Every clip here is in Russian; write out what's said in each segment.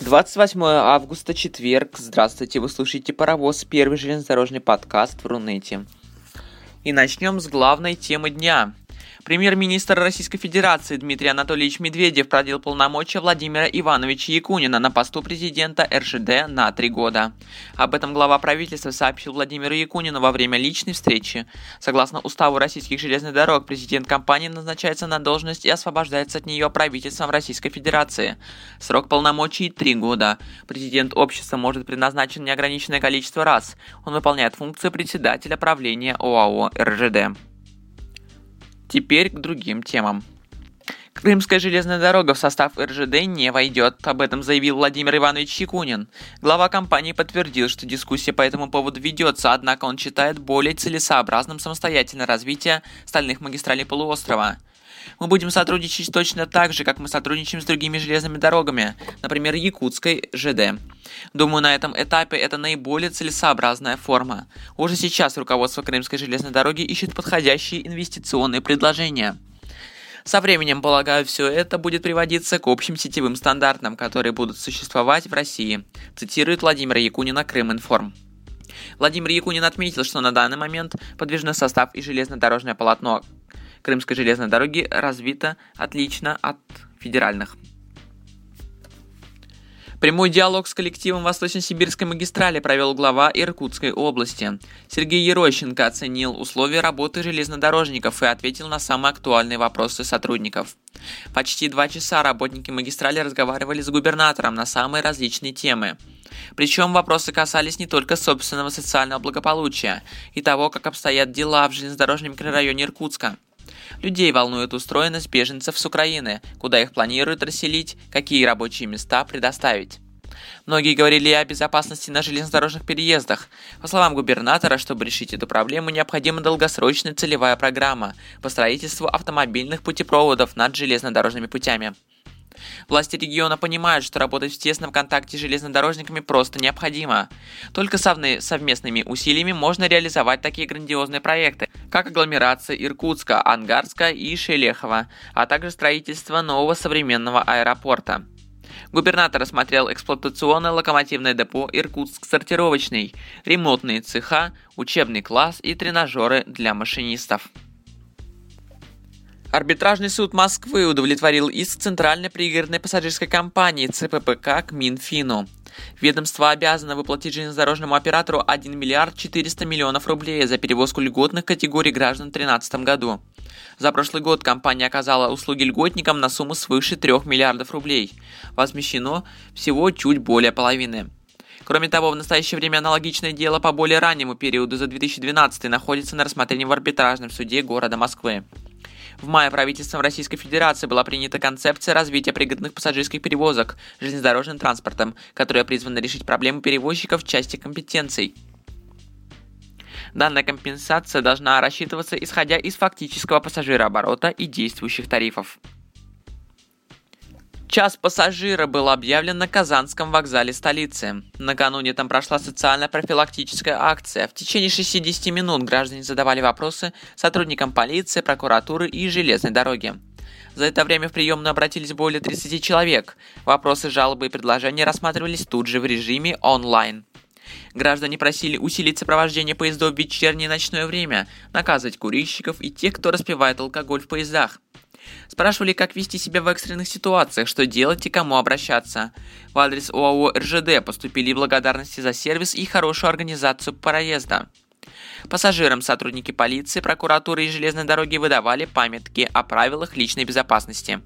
Двадцать восьмое августа, четверг. Здравствуйте, вы слушаете «Паровоз», первый железнодорожный подкаст в Рунете. И начнем с главной темы дня – Премьер-министр Российской Федерации Дмитрий Анатольевич Медведев продлил полномочия Владимира Ивановича Якунина на посту президента РЖД на три года. Об этом глава правительства сообщил Владимиру Якунину во время личной встречи. Согласно уставу российских железных дорог, президент компании назначается на должность и освобождается от нее правительством Российской Федерации. Срок полномочий – три года. Президент общества может предназначен неограниченное количество раз. Он выполняет функцию председателя правления ОАО РЖД. Теперь к другим темам. Крымская железная дорога в состав РЖД не войдет, об этом заявил Владимир Иванович Чекунин. Глава компании подтвердил, что дискуссия по этому поводу ведется, однако он считает более целесообразным самостоятельное развитие стальных магистралей полуострова. Мы будем сотрудничать точно так же, как мы сотрудничаем с другими железными дорогами, например, Якутской ЖД. Думаю, на этом этапе это наиболее целесообразная форма. Уже сейчас руководство Крымской железной дороги ищет подходящие инвестиционные предложения. Со временем, полагаю, все это будет приводиться к общим сетевым стандартам, которые будут существовать в России, цитирует Владимир Якунина Крыминформ. Владимир Якунин отметил, что на данный момент подвижной состав и железнодорожное полотно Крымской железной дороги развито отлично от федеральных. Прямой диалог с коллективом Восточно-Сибирской магистрали провел глава Иркутской области. Сергей Ерощенко оценил условия работы железнодорожников и ответил на самые актуальные вопросы сотрудников. Почти два часа работники магистрали разговаривали с губернатором на самые различные темы. Причем вопросы касались не только собственного социального благополучия и того, как обстоят дела в железнодорожном микрорайоне Иркутска – Людей волнует устроенность беженцев с Украины, куда их планируют расселить, какие рабочие места предоставить. Многие говорили о безопасности на железнодорожных переездах. По словам губернатора, чтобы решить эту проблему, необходима долгосрочная целевая программа по строительству автомобильных путепроводов над железнодорожными путями. Власти региона понимают, что работать в тесном контакте с железнодорожниками просто необходимо. Только совместными усилиями можно реализовать такие грандиозные проекты, как агломерация Иркутска, Ангарска и Шелехова, а также строительство нового современного аэропорта. Губернатор осмотрел эксплуатационное локомотивное депо Иркутск-сортировочный, ремонтные цеха, учебный класс и тренажеры для машинистов. Арбитражный суд Москвы удовлетворил иск Центральной пригородной пассажирской компании ЦППК к Минфину. Ведомство обязано выплатить железнодорожному оператору 1 миллиард 400 миллионов рублей за перевозку льготных категорий граждан в 2013 году. За прошлый год компания оказала услуги льготникам на сумму свыше 3 миллиардов рублей. Возмещено всего чуть более половины. Кроме того, в настоящее время аналогичное дело по более раннему периоду за 2012 находится на рассмотрении в арбитражном суде города Москвы. В мае правительством Российской Федерации была принята концепция развития пригодных пассажирских перевозок железнодорожным транспортом, которая призвана решить проблему перевозчиков в части компетенций. Данная компенсация должна рассчитываться исходя из фактического пассажирооборота и действующих тарифов. Час пассажира был объявлен на Казанском вокзале столицы. Накануне там прошла социально-профилактическая акция. В течение 60 минут граждане задавали вопросы сотрудникам полиции, прокуратуры и железной дороги. За это время в приемную обратились более 30 человек. Вопросы, жалобы и предложения рассматривались тут же в режиме онлайн. Граждане просили усилить сопровождение поездов в вечернее и ночное время, наказывать курильщиков и тех, кто распивает алкоголь в поездах. Спрашивали, как вести себя в экстренных ситуациях, что делать и кому обращаться. В адрес ОАО РЖД поступили благодарности за сервис и хорошую организацию проезда. Пассажирам сотрудники полиции, прокуратуры и железной дороги выдавали памятки о правилах личной безопасности.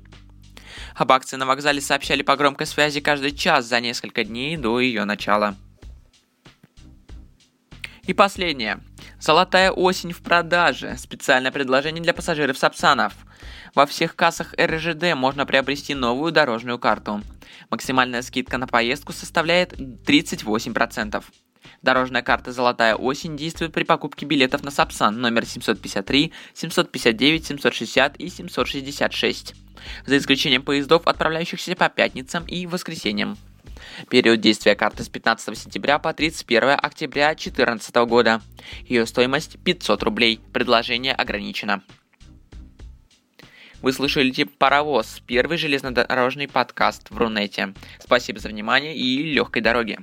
Об акции на вокзале сообщали по громкой связи каждый час за несколько дней до ее начала. И последнее. Золотая осень в продаже. Специальное предложение для пассажиров Сапсанов – во всех кассах РЖД можно приобрести новую дорожную карту. Максимальная скидка на поездку составляет 38%. Дорожная карта «Золотая осень» действует при покупке билетов на Сапсан номер 753, 759, 760 и 766, за исключением поездов, отправляющихся по пятницам и воскресеньям. Период действия карты с 15 сентября по 31 октября 2014 года. Ее стоимость 500 рублей. Предложение ограничено. Вы слышали «Паровоз» – первый железнодорожный подкаст в Рунете. Спасибо за внимание и легкой дороги.